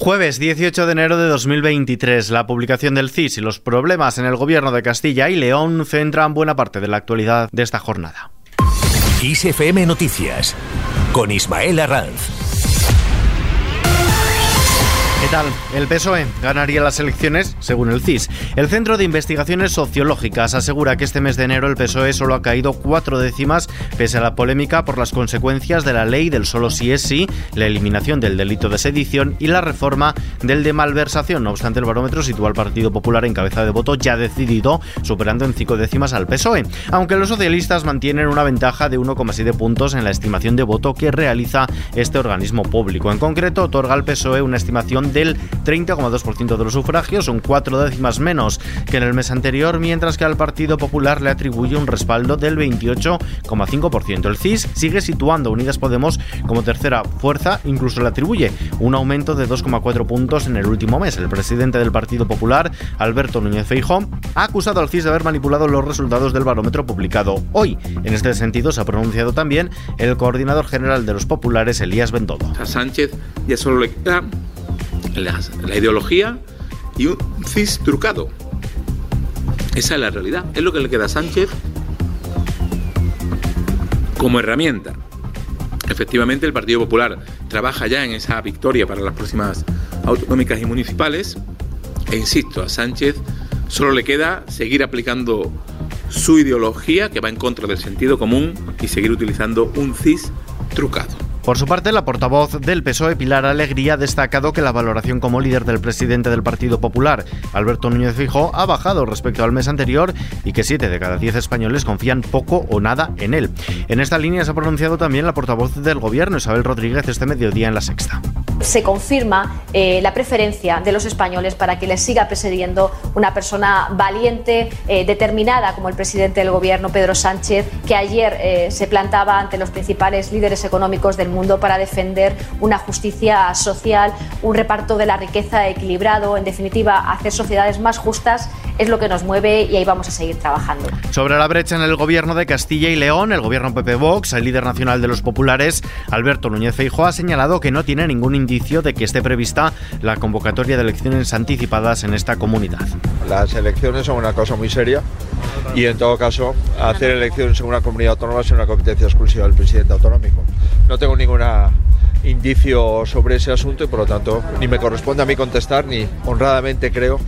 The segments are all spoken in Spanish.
Jueves 18 de enero de 2023, la publicación del CIS y los problemas en el gobierno de Castilla y León centran buena parte de la actualidad de esta jornada. ISFM Noticias con Ismael Arranz. ¿Qué tal? El PSOE ganaría las elecciones según el CIS. El Centro de Investigaciones Sociológicas asegura que este mes de enero el PSOE solo ha caído cuatro décimas pese a la polémica por las consecuencias de la ley del solo sí es sí, la eliminación del delito de sedición y la reforma del de malversación. No obstante, el barómetro sitúa al Partido Popular en cabeza de voto ya decidido, superando en cinco décimas al PSOE. Aunque los socialistas mantienen una ventaja de 1,7 puntos en la estimación de voto que realiza este organismo público. En concreto, otorga al PSOE una estimación del 30,2% de los sufragios, son cuatro décimas menos que en el mes anterior, mientras que al Partido Popular le atribuye un respaldo del 28,5%. El CIS sigue situando a Unidas Podemos como tercera fuerza, incluso le atribuye un aumento de 2,4 puntos en el último mes. El presidente del Partido Popular, Alberto Núñez Feijóo, ha acusado al CIS de haber manipulado los resultados del barómetro publicado hoy. En este sentido se ha pronunciado también el coordinador general de los populares, Elías Bendodo. A Sánchez ya solo le queda la, ideología y un CIS trucado. Esa es la realidad. Es lo que le queda a Sánchez como herramienta. Efectivamente, el Partido Popular trabaja ya en esa victoria para las próximas autonómicas y municipales. E insisto, a Sánchez solo le queda seguir aplicando su ideología, que va en contra del sentido común, y seguir utilizando un CIS trucado. Por su parte, la portavoz del PSOE, Pilar Alegría, ha destacado que la valoración como líder del presidente del Partido Popular, Alberto Núñez Fijo, ha bajado respecto al mes anterior y que 7 de cada 10 españoles confían poco o nada en él. En esta línea se ha pronunciado también la portavoz del Gobierno, Isabel Rodríguez, este mediodía en La Sexta. Se confirma eh, la preferencia de los españoles para que les siga presidiendo una persona valiente, eh, determinada como el presidente del Gobierno, Pedro Sánchez, que ayer eh, se plantaba ante los principales líderes económicos del mundo para defender una justicia social, un reparto de la riqueza equilibrado, en definitiva, hacer sociedades más justas es lo que nos mueve y ahí vamos a seguir trabajando. Sobre la brecha en el gobierno de Castilla y León, el gobierno PP Vox, el líder nacional de los populares, Alberto Núñez Feijóo, ha señalado que no tiene ningún indicio de que esté prevista la convocatoria de elecciones anticipadas en esta comunidad. Las elecciones son una cosa muy seria y en todo caso hacer elecciones en una comunidad autónoma es una competencia exclusiva del presidente autonómico. No tengo ningún indicio sobre ese asunto y por lo tanto ni me corresponde a mí contestar ni honradamente creo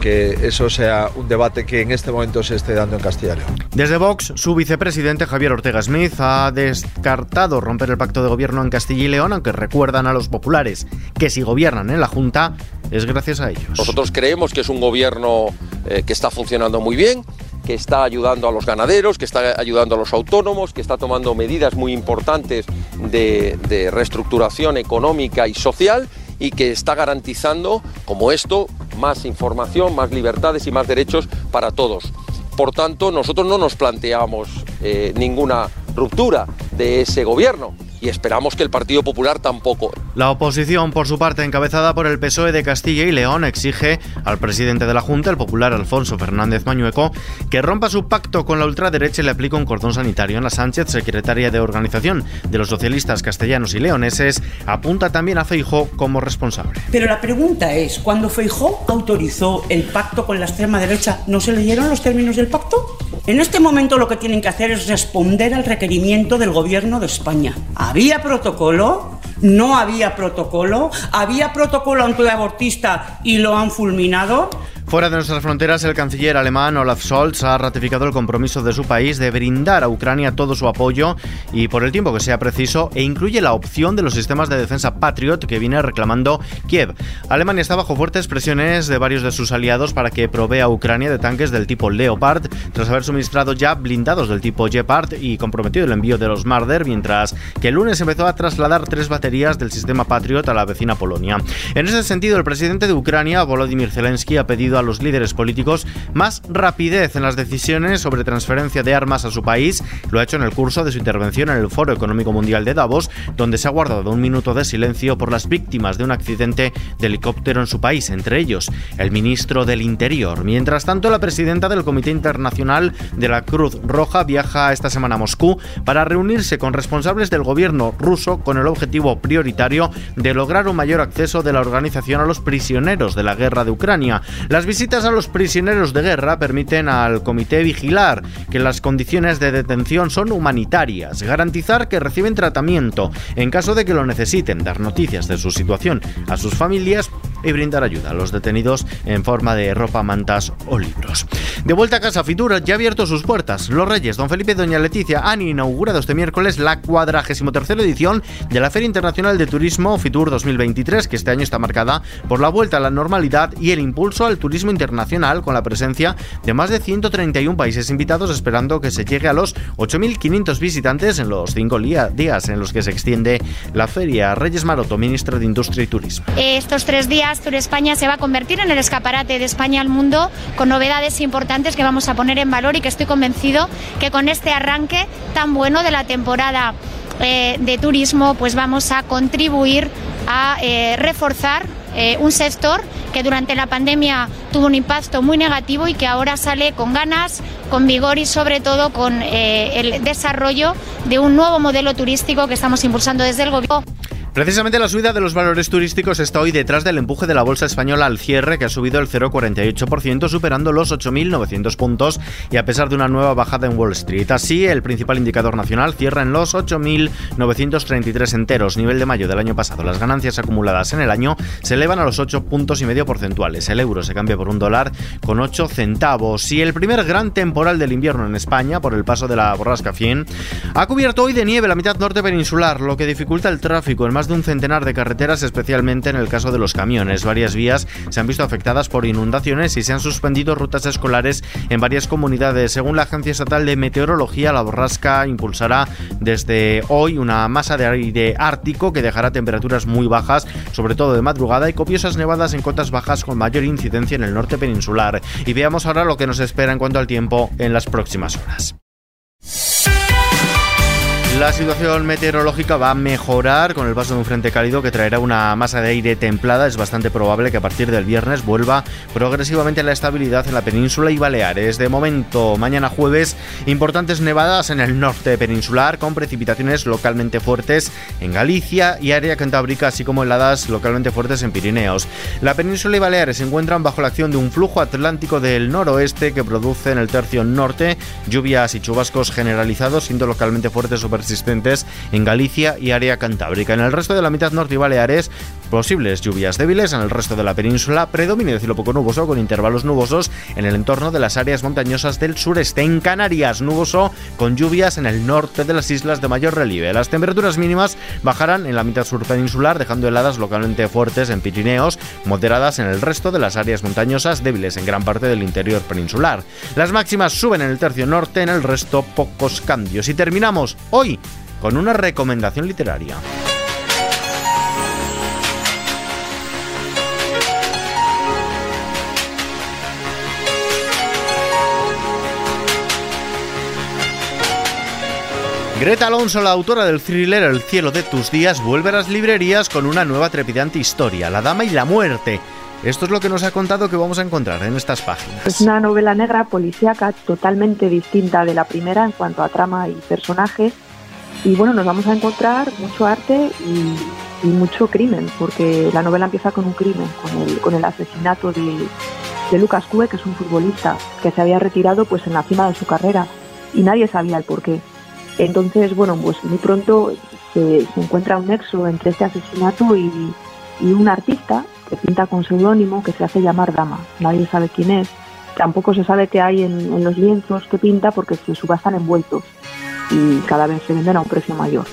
que eso sea un debate que en este momento se esté dando en Castilla y León. Desde Vox, su vicepresidente Javier Ortega Smith ha descartado romper el pacto de gobierno en Castilla y León, aunque recuerdan a los populares que si gobiernan en la Junta es gracias a ellos. Nosotros creemos que es un gobierno eh, que está funcionando muy bien, que está ayudando a los ganaderos, que está ayudando a los autónomos, que está tomando medidas muy importantes de, de reestructuración económica y social y que está garantizando, como esto, más información, más libertades y más derechos para todos. Por tanto, nosotros no nos planteamos eh, ninguna ruptura de ese gobierno y esperamos que el Partido Popular tampoco. La oposición, por su parte, encabezada por el PSOE de Castilla y León, exige al presidente de la Junta, el popular Alfonso Fernández Mañueco, que rompa su pacto con la ultraderecha y le aplique un cordón sanitario. Ana Sánchez, secretaria de organización de los socialistas castellanos y leoneses, apunta también a Feijó como responsable. Pero la pregunta es, cuando Feijó autorizó el pacto con la extrema derecha, ¿no se leyeron los términos del pacto? En este momento lo que tienen que hacer es responder al requerimiento del gobierno de España. ¿Había protocolo? ¿No había protocolo? ¿Había protocolo antiabortista y lo han fulminado? Fuera de nuestras fronteras, el canciller alemán Olaf Scholz ha ratificado el compromiso de su país de brindar a Ucrania todo su apoyo y por el tiempo que sea preciso e incluye la opción de los sistemas de defensa Patriot que viene reclamando Kiev. Alemania está bajo fuertes presiones de varios de sus aliados para que provea a Ucrania de tanques del tipo Leopard tras haber suministrado ya blindados del tipo Gepard y comprometido el envío de los Marder, mientras que el lunes empezó a trasladar tres baterías del sistema Patriot a la vecina Polonia. En ese sentido, el presidente de Ucrania, Volodymyr Zelensky, ha pedido a los líderes políticos más rapidez en las decisiones sobre transferencia de armas a su país. Lo ha hecho en el curso de su intervención en el Foro Económico Mundial de Davos, donde se ha guardado un minuto de silencio por las víctimas de un accidente de helicóptero en su país, entre ellos el ministro del Interior. Mientras tanto, la presidenta del Comité Internacional de la Cruz Roja viaja esta semana a Moscú para reunirse con responsables del gobierno ruso con el objetivo prioritario de lograr un mayor acceso de la organización a los prisioneros de la guerra de Ucrania. Las visitas a los prisioneros de guerra permiten al comité vigilar que las condiciones de detención son humanitarias, garantizar que reciben tratamiento en caso de que lo necesiten, dar noticias de su situación a sus familias y brindar ayuda a los detenidos en forma de ropa, mantas o libros. De vuelta a casa, Fitur ya ha abierto sus puertas. Los Reyes, Don Felipe y Doña Leticia han inaugurado este miércoles la 43 edición de la Feria Internacional de Turismo Fitur 2023, que este año está marcada por la vuelta a la normalidad y el impulso al turismo internacional con la presencia de más de 131 países invitados, esperando que se llegue a los 8.500 visitantes en los cinco días en los que se extiende la feria. Reyes Maroto, ministro de Industria y Turismo. Estos tres días Tour España se va a convertir en el escaparate de España al mundo con novedades importantes que vamos a poner en valor y que estoy convencido que con este arranque tan bueno de la temporada eh, de turismo pues vamos a contribuir a eh, reforzar eh, un sector que durante la pandemia tuvo un impacto muy negativo y que ahora sale con ganas, con vigor y sobre todo con el desarrollo de un nuevo modelo turístico que estamos impulsando desde el gobierno. Precisamente la subida de los valores turísticos está hoy detrás del empuje de la bolsa española al cierre, que ha subido el 0,48%, superando los 8.900 puntos y a pesar de una nueva bajada en Wall Street. Así, el principal indicador nacional cierra en los 8.933 enteros, nivel de mayo del año pasado. Las ganancias acumuladas en el año se elevan a los 8 puntos y medio porcentuales. El euro se cambia por un dólar con 8 centavos. Y el primer gran temporal del invierno en España, por el paso de la borrasca Fien, ha cubierto hoy de nieve la mitad norte peninsular, lo que dificulta el tráfico en más de un centenar de carreteras, especialmente en el caso de los camiones. Varias vías se han visto afectadas por inundaciones y se han suspendido rutas escolares en varias comunidades. Según la Agencia Estatal de Meteorología, la borrasca impulsará desde hoy una masa de aire ártico que dejará temperaturas muy bajas, sobre todo de madrugada, y copiosas nevadas en cotas bajas con mayor incidencia en el norte peninsular. Y veamos ahora lo que nos espera en cuanto al tiempo en las próximas horas. La situación meteorológica va a mejorar con el paso de un frente cálido que traerá una masa de aire templada. Es bastante probable que a partir del viernes vuelva progresivamente la estabilidad en la península y Baleares. De momento, mañana jueves, importantes nevadas en el norte peninsular con precipitaciones localmente fuertes en Galicia y área cantábrica, así como heladas localmente fuertes en Pirineos. La península y Baleares se encuentran bajo la acción de un flujo atlántico del noroeste que produce en el tercio norte lluvias y chubascos generalizados, siendo localmente fuertes o persistentes en Galicia y área cantábrica. En el resto de la mitad norte y Baleares, posibles lluvias débiles. En el resto de la península, predominio de cielo poco nuboso con intervalos nubosos en el entorno de las áreas montañosas del sureste. En Canarias, nuboso con lluvias en el norte de las islas de mayor relieve. Las temperaturas mínimas bajarán en la mitad sur peninsular, dejando heladas localmente fuertes en Pirineos, moderadas en el resto de las áreas montañosas, débiles en gran parte del interior peninsular. Las máximas suben en el tercio norte, en el resto pocos cambios. Y terminamos hoy con una recomendación literaria. Greta Alonso, la autora del thriller El cielo de tus días, vuelve a las librerías con una nueva trepidante historia, La Dama y la Muerte. Esto es lo que nos ha contado que vamos a encontrar en estas páginas. Es una novela negra policíaca totalmente distinta de la primera en cuanto a trama y personajes. Y bueno, nos vamos a encontrar mucho arte y, mucho crimen, porque la novela empieza con un crimen, con el, con el asesinato de, de Lucas Cue, que es un futbolista que se había retirado pues en la cima de su carrera y nadie sabía el por qué. Entonces, bueno, pues muy pronto se, encuentra un nexo entre este asesinato y, un artista que pinta con seudónimo que se hace llamar Dama. Nadie sabe quién es. Tampoco se sabe qué hay en, los lienzos que pinta porque se subastan envueltos y cada vez se venden a un precio mayor.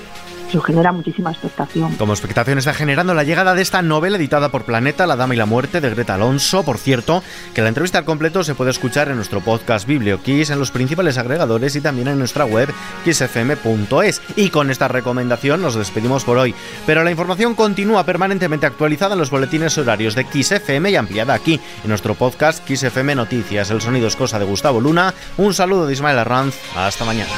Eso genera muchísima expectación. Como expectación está generando la llegada de esta novela editada por Planeta, La Dama y la Muerte, de Greta Alonso. Por cierto, que la entrevista al completo se puede escuchar en nuestro podcast BiblioKiss, en los principales agregadores y también en nuestra web kissfm.es. Y con esta recomendación nos despedimos por hoy. Pero la información continúa permanentemente actualizada en los boletines horarios de Kiss FM y ampliada aquí, en nuestro podcast Kiss FM Noticias. El sonido es cosa de Gustavo Luna. Un saludo de Ismael Arranz. Hasta mañana.